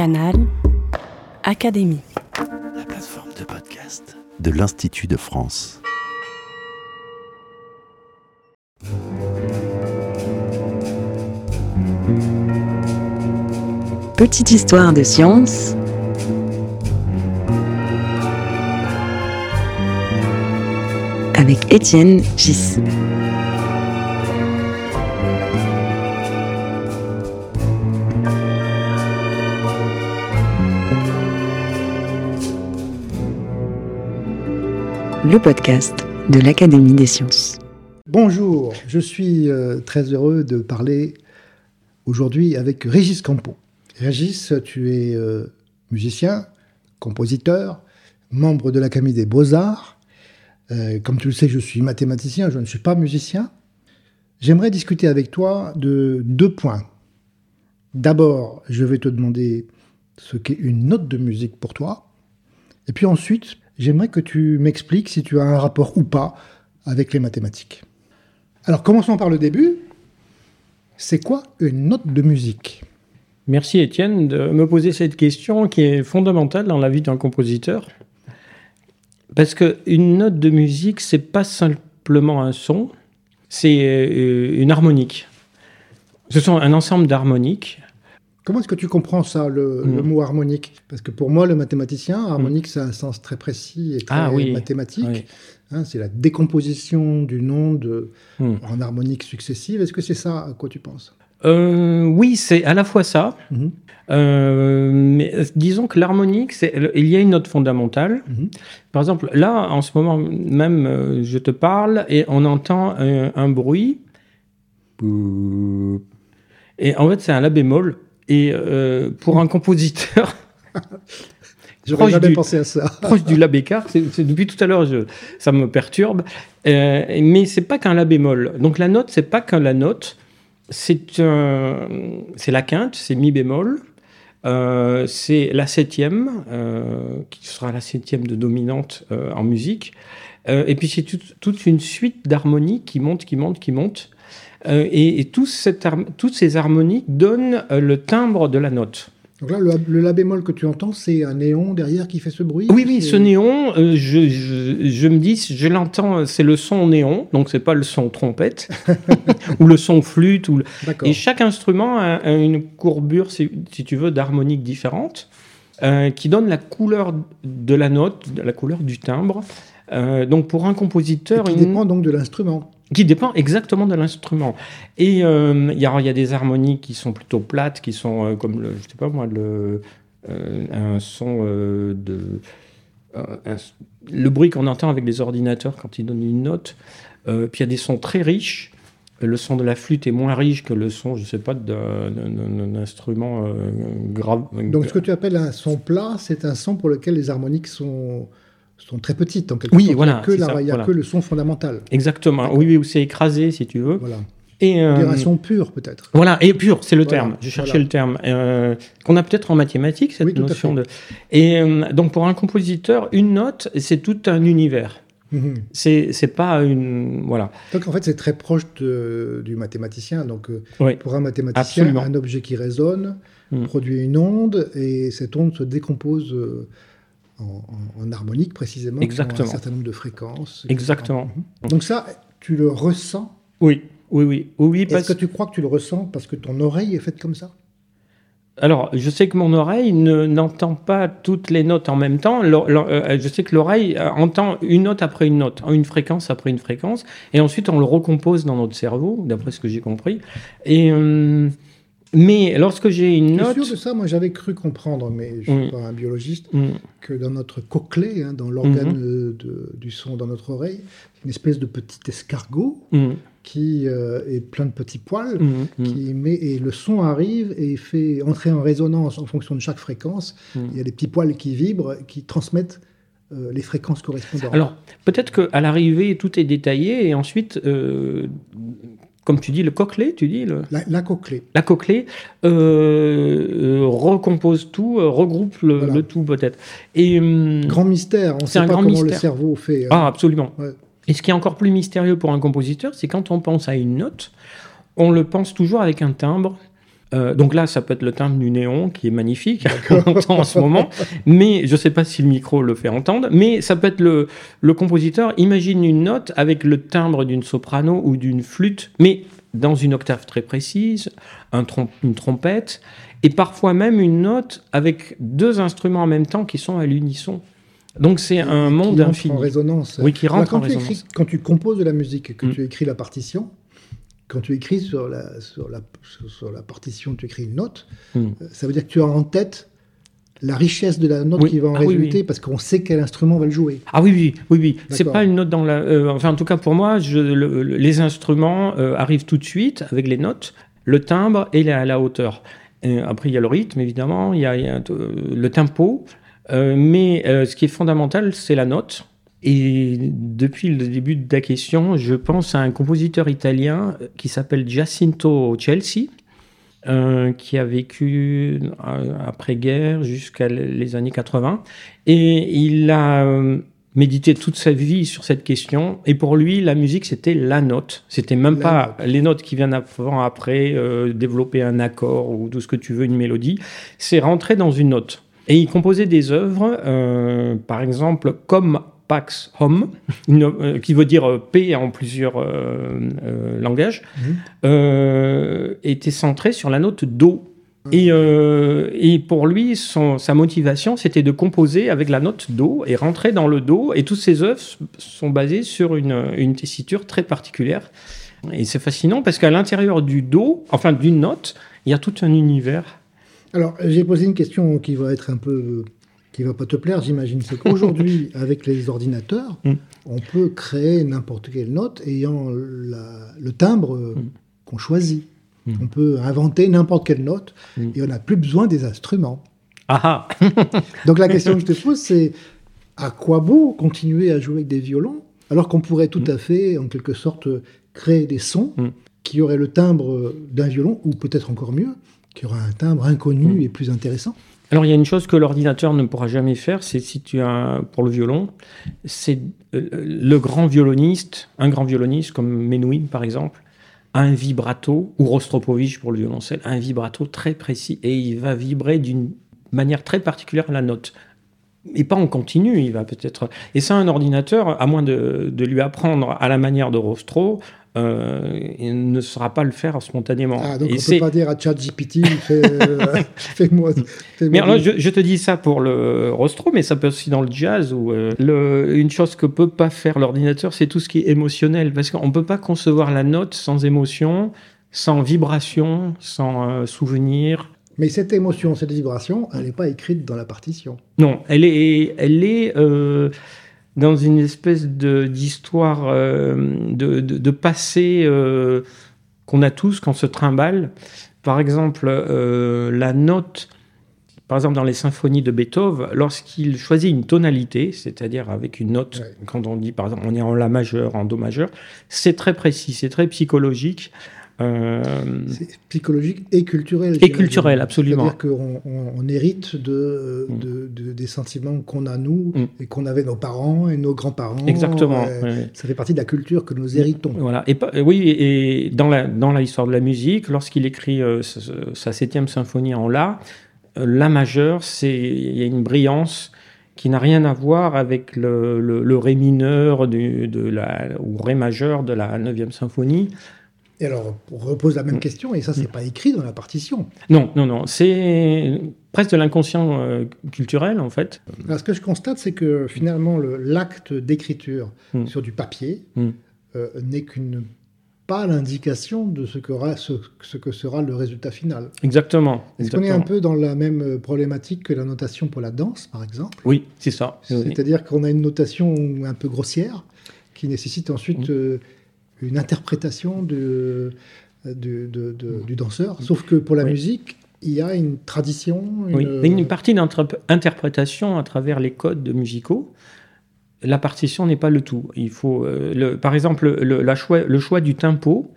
Canal Académie. La plateforme de podcast de l'Institut de France. Petite histoire de science. Avec Étienne Gis. Le podcast de l'Académie des sciences. Bonjour, je suis euh, très heureux de parler aujourd'hui avec Régis Campo. Régis, tu es euh, musicien, compositeur, membre de l'Académie des beaux-arts. Euh, comme tu le sais, je suis mathématicien, je ne suis pas musicien. J'aimerais discuter avec toi de deux points. D'abord, je vais te demander ce qu'est une note de musique pour toi. Et puis ensuite, j'aimerais que tu m'expliques si tu as un rapport ou pas avec les mathématiques. Alors commençons par le début. C'est quoi une note de musique? Merci Étienne de me poser cette question qui est fondamentale dans la vie d'un compositeur. Parce qu'une note de musique, c'est pas simplement un son, c'est euh, une harmonique. Ce sont un ensemble d'harmoniques Comment est-ce que tu comprends ça, le, Mm. mot harmonique? Parce que pour moi, le mathématicien, harmonique, c'est un sens très précis et très Ah oui, mathématique. oui. Hein, c'est la décomposition d'une onde Hmm. en harmonique successive. Est-ce que c'est ça à quoi tu penses? Euh, oui, c'est à la fois ça. Mhm. Euh, mais euh, disons que l'harmonique, il y a une note fondamentale. Mhm. Par exemple, là, en ce moment même, je te parle et on entend un, un bruit. Et en fait, c'est un la bémol. Et euh, pour un compositeur J'aurais Proche jamais du- pensé à ça. proche du la bécart, c'est, depuis tout à l'heure, ça me perturbe. Euh, mais c'est pas qu'un la bémol. Donc la note, c'est pas qu'un la note. C'est la quinte, c'est mi bémol. Euh, c'est la septième, euh, qui sera la septième de dominante euh, en musique. Et puis c'est toute- toute une suite d'harmonies qui montent, qui montent, qui montent. Euh, et et tout cette har- toutes ces harmoniques donnent euh, le timbre de la note. Donc là, le, le la bémol que tu entends, c'est un néon derrière qui fait ce bruit Oui, oui, ce néon, euh, je, je, je me dis, je l'entends, c'est le son néon, donc c'est pas le son trompette, ou le son flûte. Ou le-. Et chaque instrument a, a une courbure, si, si tu veux, d'harmonique différente, euh, qui donne la couleur de la note, la couleur du timbre. Euh, donc pour un Et compositeur, qui une- dépend donc de l'instrument. Qui dépend exactement de l'instrument. Et euh, il y, a- il y a des harmoniques qui sont plutôt plates, qui sont euh, comme, le, je sais pas moi, le, euh, un son de... un- le bruit qu'on entend avec les ordinateurs quand ils donnent une note. Puis il y a des sons très riches. Le son de la flûte est moins riche que le son, je sais pas, d'un instrument grave. Donc ce que tu appelles un son plat, c'est un son pour lequel les harmoniques sont, sont très petites en quelque Oui, sorte. voilà, Il n'y a, que, c'est la- ça, il y a voilà. que le son fondamental. Exactement. Oui, oui, où c'est écrasé, si tu veux. Voilà. Et, euh, dirait un son pur peut-être. Voilà, et pur, c'est le Voilà, terme. Je cherchais voilà. le terme. Euh, qu'on a peut-être en mathématiques, cette Oui, notion de. Et euh, donc, pour un compositeur, une note, c'est tout un univers. Mhm. C'est c'est pas une. Voilà. Donc en fait c'est très proche de- du mathématicien. Donc euh, Oui. pour un mathématicien, Absolument. un objet qui résonne Mm. produit une onde et cette onde se décompose en, harmonique précisément. Exactement. Un certain nombre de fréquences. Exactement. Donc ça, tu le ressens? Oui, oui, oui. Est-ce parce que tu crois que tu le ressens parce que ton oreille est faite comme ça? Alors, je sais que mon oreille ne- n'entend pas toutes les notes en même temps. Euh, je sais que l'oreille euh, entend une note après une note, une fréquence après une fréquence, et ensuite on le recompose dans notre cerveau, d'après ce que j'ai compris. Et euh, mais lorsque j'ai une note, sûr de ça Moi j'avais cru comprendre, mais je ne suis Oui. pas un biologiste, Hmm, que dans notre cochlée, hein, dans l'organe de- du son dans notre oreille, une espèce de petit escargot hmm, qui euh, est plein de petits poils. hmm, hmm. Qui met, et le son arrive et fait entrer en résonance en fonction de chaque fréquence. Mm. Il y a des petits poils qui vibrent, qui transmettent euh, les fréquences correspondantes. Alors, peut-être qu'à l'arrivée, tout est détaillé, et ensuite, euh, comme tu dis, le cochlée, tu dis, le, la, la cochlée. la cochlée, euh, euh, recompose tout, euh, regroupe le, Voilà. le tout, peut-être. Et, hum, Grand mystère, on ne C'est sait un pas grand comment le mystère. cerveau fait. hein. Ah, absolument. Ouais. Et ce qui est encore plus mystérieux pour un compositeur, c'est quand on pense à une note, on le pense toujours avec un timbre, Euh, donc là, ça peut être le timbre du néon qui est magnifique, qu'on entend en ce moment. Mais je ne sais pas si le micro le fait entendre. Mais ça peut être le, le compositeur imagine une note avec le timbre d'une soprano ou d'une flûte, mais dans une octave très précise, un une trompette, et parfois même une note avec deux instruments en même temps qui sont à l'unisson. Donc c'est un monde qui infini. en résonance. Oui, qui rentre quand en tu résonance. Écris, quand tu composes de la musique et que Mm. tu écris la partition, quand tu écris sur la, sur la, sur- la partition, tu écris une note, Mm. euh, ça veut dire que tu as en tête la richesse de la note Oui. qui va en Ah résulter oui. parce qu'on sait quel instrument va le jouer. Ah oui, oui, oui, oui. C'est pas une note dans la. euh, enfin, en tout cas, pour moi, je, le- le- les instruments euh, arrivent tout de suite avec les notes, le timbre et la, la hauteur. Après, il y a le rythme, évidemment, il y a, il y a, le tempo. Euh, mais ce qui est fondamental, c'est la note. Et depuis le début de la question, je pense à un compositeur italien qui s'appelle Giacinto Chelsea, euh, qui a vécu euh, après-guerre jusqu'à les années 80. Et il a euh, médité toute sa vie sur cette question. Et pour lui, la musique, c'était la note. C'était même La pas les notes qui viennent avant, après, euh, développer un accord ou tout ce que tu veux, une mélodie. C'est rentrer dans une note. Et il composait des œuvres, euh, par exemple, comme Pax Home, une- euh, qui veut dire euh, paix en plusieurs euh, langages, Mhm. était centré sur la note Do. Et, euh, et pour lui, son- sa motivation, c'était de composer avec la note Do et rentrer dans le Do. Et toutes ses œuvres sont basées sur une, une tessiture très particulière. Et c'est fascinant parce qu'à l'intérieur du Do, enfin d'une note, il y a tout un univers. Alors, j'ai posé une question qui va être un peu. Qui va pas te plaire, j'imagine. C'est qu'aujourd'hui, avec les ordinateurs, Mm. on peut créer n'importe quelle note ayant la- le timbre euh, Mm. qu'on choisit. Mm. On peut inventer n'importe quelle note et on n'a plus besoin des instruments. Ah ah Donc la question que je te pose, c'est à quoi bon continuer à jouer avec des violons alors qu'on pourrait tout à fait, en quelque sorte, créer des sons qui auraient le timbre d'un violon, ou peut-être encore mieux, qui auraient un timbre inconnu et plus intéressant Alors il y a une chose que l'ordinateur ne pourra jamais faire, c'est si tu as pour le violon, c'est euh, le grand violoniste, un grand violoniste comme Menuhin par exemple, a un vibrato ou Rostropovich pour le violoncelle, un vibrato très précis et il va vibrer d'une manière très particulière la note. Et pas en continu, il va peut-être. Et ça, un ordinateur, à moins de, de lui apprendre à la manière de Rostro, euh, il ne saura pas le faire spontanément. Ah, donc Et on ne peut pas dire à ChatGPT, fais, euh, fais-moi. fais-moi mais alors je, je te dis ça pour le rostro, mais ça peut aussi dans le jazz. Ou le, une chose que peut pas faire l'ordinateur, c'est tout ce qui est émotionnel, parce qu'on peut pas concevoir la note sans émotion, sans vibration, sans euh, souvenir. Mais cette émotion, cette vibration, elle n'est pas écrite dans la partition. Non, elle est, elle est euh, dans une espèce de d'histoire euh, de, de, de passé euh, qu'on a tous quand on se trimballe. Par exemple, euh, la note, par exemple dans les symphonies de Beethoven, lorsqu'il choisit une tonalité, c'est-à-dire avec une note, Ouais. quand on dit par exemple on est en La majeur, en Do majeur, c'est très précis, c'est très psychologique. Euh, C'est psychologique et culturel. Et culturel, absolument. C'est-à-dire qu'on on- on hérite de, Mm. de- de- des sentiments qu'on a nous Mm. et qu'on avait nos parents et nos grands-parents. exactement. Euh. Ça fait partie de la culture que nous héritons. Voilà. Et pas- oui, et dans la dans l'histoire de la musique, lorsqu'il écrit euh, sa, sa septième symphonie en la, euh, la majeure, c'est il y a une brillance qui n'a rien à voir avec le, le, le ré mineur du, de la ou ré majeur de la neuvième symphonie. Et alors, on repose la même Mm. question, et ça, c'est pas écrit dans la partition. Non, non, non. C'est presque de l'inconscient euh, culturel en fait. Alors, ce que je constate, c'est que finalement, le- l'acte d'écriture Mm. sur du papier Mm. euh, n'est qu'une pas l'indication de ce que, aura- ce- ce que sera le résultat final. Exactement. Est-ce qu'on est un peu dans la même euh, problématique que la notation pour la danse, par exemple? Oui, c'est ça. Oui. C'est-à-dire qu'on a une notation un peu grossière qui nécessite ensuite Mm. euh, une interprétation de, de- de- Mm. du danseur. Sauf que pour la Oui. musique, il y a une tradition. Oui, une- a une partie d'interprétation à travers les codes musicaux. La partition n'est pas le tout. Il faut, euh, le- par exemple, le, la choix, le choix du tempo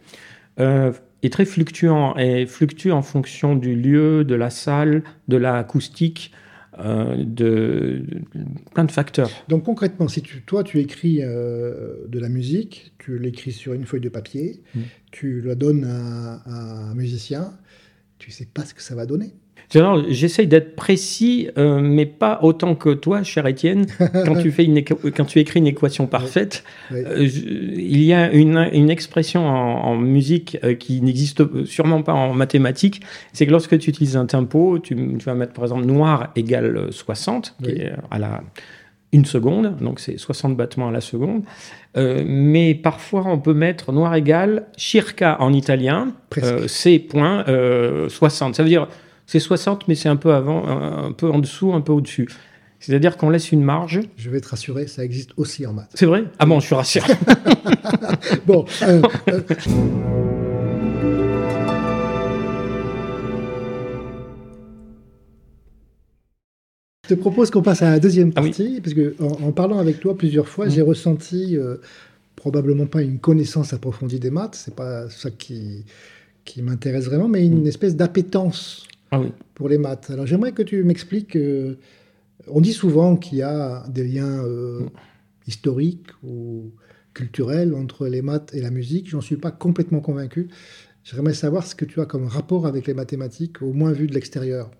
euh, est très fluctuant et fluctue en fonction du lieu, de la salle, de l'acoustique, euh, de, de- plein de facteurs. Donc concrètement, si tu, toi tu écris euh, de la musique, tu l'écris sur une feuille de papier, Mm. tu la donnes à, à un musicien, tu sais pas ce que ça va donner. J'essaye d'être précis, euh, mais pas autant que toi, cher Étienne. quand, tu fais une quand tu écris une équation parfaite, euh, il y a une, une expression en, musique euh, qui n'existe sûrement pas en mathématiques. C'est que lorsque tu utilises un tempo, tu, tu, vas mettre par exemple noir égale 60, qui est à la une seconde, donc c'est 60 battements à la seconde. mais parfois, on peut mettre noir égale circa en italien, c'est point 60. Ça veut dire c'est 60, mais c'est un peu avant, un peu en dessous, un peu au-dessus. C'est-à-dire qu'on laisse une marge. Je vais te rassurer, ça existe aussi en maths. C'est vrai? Ah bon, je suis rassuré. bon. Euh, euh, Je te propose qu'on passe à la deuxième ah partie, parce que en, parlant avec toi plusieurs fois, j'ai ressenti euh, probablement pas une connaissance approfondie des maths, c'est pas ça qui, qui m'intéresse vraiment, mais une espèce d'appétence ah pour les maths. Alors j'aimerais que tu m'expliques. Euh, on dit souvent qu'il y a des liens euh, historiques ou culturels entre les maths et la musique. J'en suis pas complètement convaincu. J'aimerais savoir ce que tu as comme rapport avec les mathématiques, au moins vu de l'extérieur.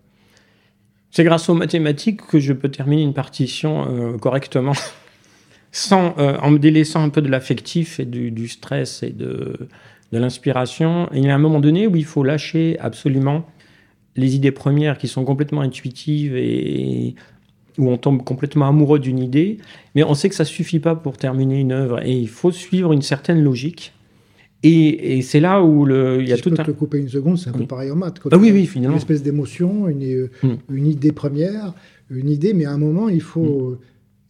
C'est grâce aux mathématiques que je peux terminer une partition euh, correctement, sans, en me délaissant un peu de l'affectif et du, stress et de, de l'inspiration. Il y a un moment donné où il faut lâcher absolument les idées premières qui sont complètement intuitives et où on tombe complètement amoureux d'une idée, mais on sait que ça suffit pas pour terminer une œuvre et il faut suivre une certaine logique. Et, c'est là où le, il y a tout je peux un... te couper une seconde, c'est un peu pareil en maths. Ah oui, oui, finalement. Une espèce d'émotion, une, hmm. une, idée première, une idée, mais à un moment, il faut, hmm.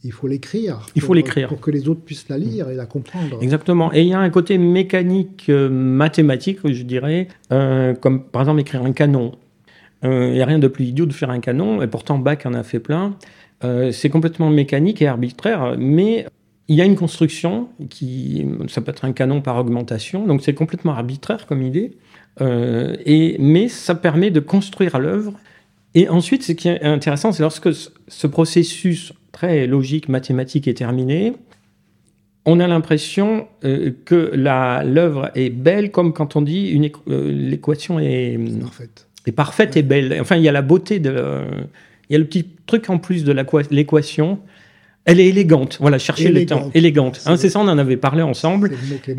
il faut l'écrire. Il faut l'écrire. Pour que les autres puissent la lire et la comprendre. Exactement. Et il y a un côté mécanique, euh, mathématique, je dirais, euh, comme par exemple écrire un canon. Il euh, n'y a rien de plus idiot de faire un canon, et pourtant Bach en a fait plein. Euh, c'est complètement mécanique et arbitraire, mais il y a une construction qui, ça peut être un canon par augmentation, donc c'est complètement arbitraire comme idée, euh, et, mais ça permet de construire l'œuvre. Et ensuite, ce qui est intéressant, c'est lorsque ce processus très logique, mathématique est terminé, on a l'impression que l'œuvre est belle, comme quand on dit l'équation est parfaite est parfaite et belle. Enfin, il y a la beauté de. Il y a le petit truc en plus de l'équation. Elle est élégante. Voilà, chercher le temps. Élégante. Hein, c'est ça, on en avait parlé ensemble.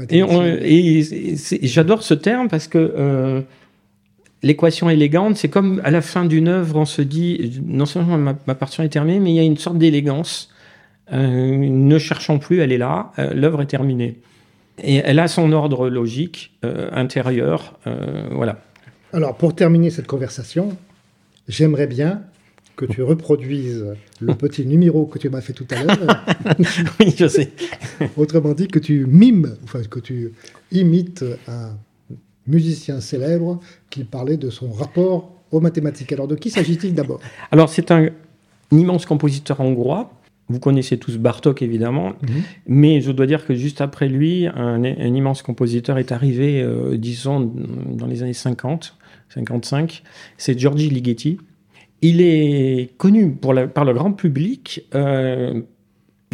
Et, et, j'adore ce terme parce que euh, l'équation élégante, c'est comme à la fin d'une œuvre, on se dit non seulement ma, ma partition est terminée, mais il y a une sorte d'élégance. Euh, ne cherchons plus, elle est là, euh, l'œuvre est terminée. Et elle a son ordre logique intérieur. voilà. Alors, pour terminer cette conversation, j'aimerais bien que tu reproduises le petit numéro que tu m'as fait tout à l'heure. oui, je sais. Autrement dit, que tu mimes, enfin, que tu imites un musicien célèbre qui parlait de son rapport aux mathématiques. Alors, de qui s'agit-il d'abord? Alors, c'est un, immense compositeur hongrois. Vous connaissez tous Bartok, évidemment, mhm. mais je dois dire que juste après lui, un, immense compositeur est arrivé, euh, disons, dans les années 50, 55, c'est Giorgi Ligeti. Il est connu pour par le grand public euh,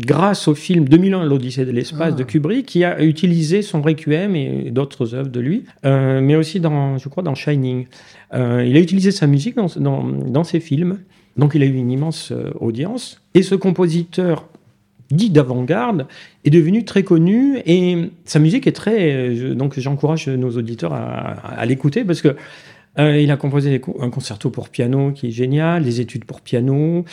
grâce au film 2001, l'Odyssée de l'espace de ah. Kubrick, qui a utilisé son Requiem et d'autres œuvres de lui, euh, mais aussi dans, je crois, dans Shining. Il a utilisé sa musique dans, dans, dans, ses films, donc il a eu une immense audience. Et ce compositeur dit d'avant-garde est devenu très connu et sa musique est très donc j'encourage nos auditeurs à, l'écouter parce que euh, il a composé un concerto pour piano qui est génial, des études pour piano,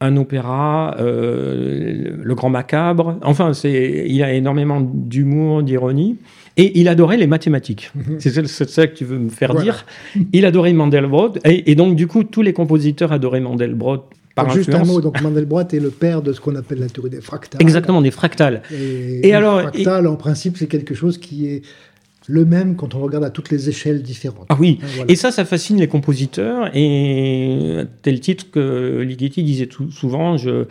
un opéra, euh, Le Grand Macabre. Enfin, il a énormément d'humour, d'ironie. Et il adorait les mathématiques. Mhm. C'est ça que tu veux me faire dire. Il adorait Mandelbrot. Et, donc, du coup, tous les compositeurs adoraient Mandelbrot. Par Juste un mot, donc Mandelbrot est le père de ce qu'on appelle la théorie des fractales. Exactement, des fractales. Et, alors, fractales, en principe, c'est quelque chose qui est le même quand on regarde à toutes les échelles différentes. Ah oui, et ça, ça fascine les compositeurs. Et tel titre que Ligeti disait tout, souvent, je,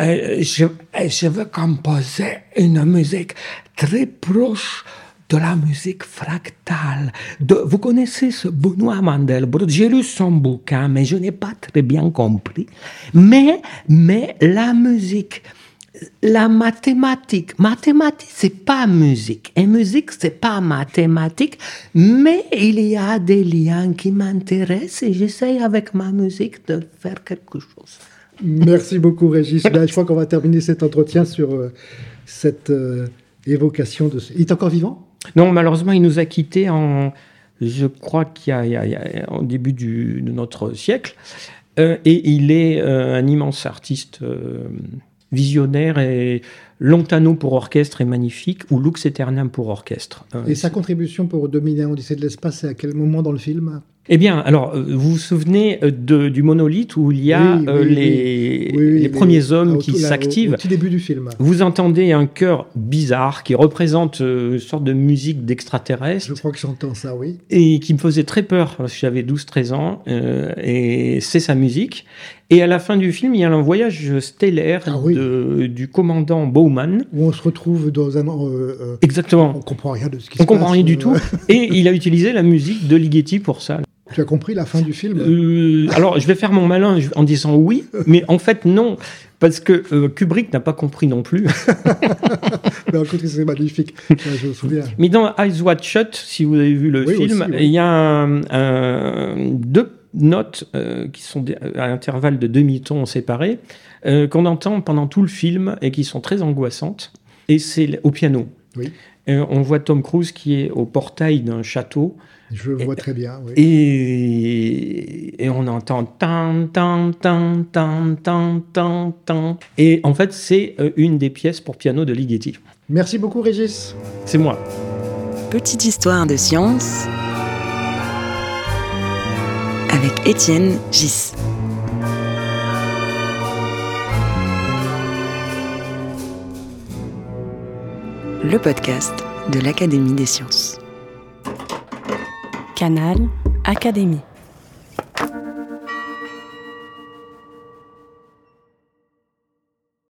euh, je, je veux composer une musique très proche de la musique fractale. De, vous connaissez ce Benoît Mandelbrot J'ai lu son bouquin, mais je n'ai pas très bien compris. Mais, mais la musique la mathématique. Mathématique, c'est pas musique. Et musique, c'est pas mathématique. Mais il y a des liens qui m'intéressent et j'essaye avec ma musique de faire quelque chose. Merci beaucoup, Régis. Ben, je crois qu'on va terminer cet entretien sur euh, cette euh, évocation de. Il est encore vivant? Non, malheureusement, il nous a quittés en. Je crois qu'il y, a, au début du, de notre siècle. Euh, et il est un immense artiste visionnaire et Lontano pour orchestre est magnifique ou Lux Aeternam pour orchestre. Et sa contribution pour Dominer Odyssée de l'espace, c'est à quel moment dans le film? Eh bien, alors, euh, vous vous souvenez euh, de, du monolithe où il y a euh, les, les, premiers hommes qui s'activent Au petit début du film. Vous entendez un chœur bizarre qui représente une sorte de musique d'extraterrestre. Je crois que j'entends ça, oui. Et qui me faisait très peur parce que j'avais 12-13 ans. et c'est sa musique. Et à la fin du film, il y a un voyage stellaire ah de, du commandant Bowman. Où on se retrouve dans un... Exactement. On comprend rien de ce qui on se passe. On comprend rien du tout. et il a utilisé la musique de Ligeti pour ça. Tu as compris la fin du film? Euh, Alors, je vais faire mon malin en disant oui, mais en fait, non. Parce que euh, Kubrick n'a pas compris non plus. mais écoute, c'est magnifique, je me souviens. Mais dans Eyes Wide Shut, si vous avez vu le film, il y a un, deux notes euh, qui sont à intervalles de demi-ton séparés, qu'on entend pendant tout le film et qui sont très angoissantes. Et c'est au piano. Oui. On voit Tom Cruise qui est au portail d'un château je vois très bien. Oui. Et, et, on entend tan tan tan tan tan tan tan. Et en fait, c'est euh, une des pièces pour piano de Ligeti. Merci beaucoup, Régis. C'est moi. Petite histoire de science avec Étienne Gis. Le podcast de l'Académie des sciences. Canal Académie.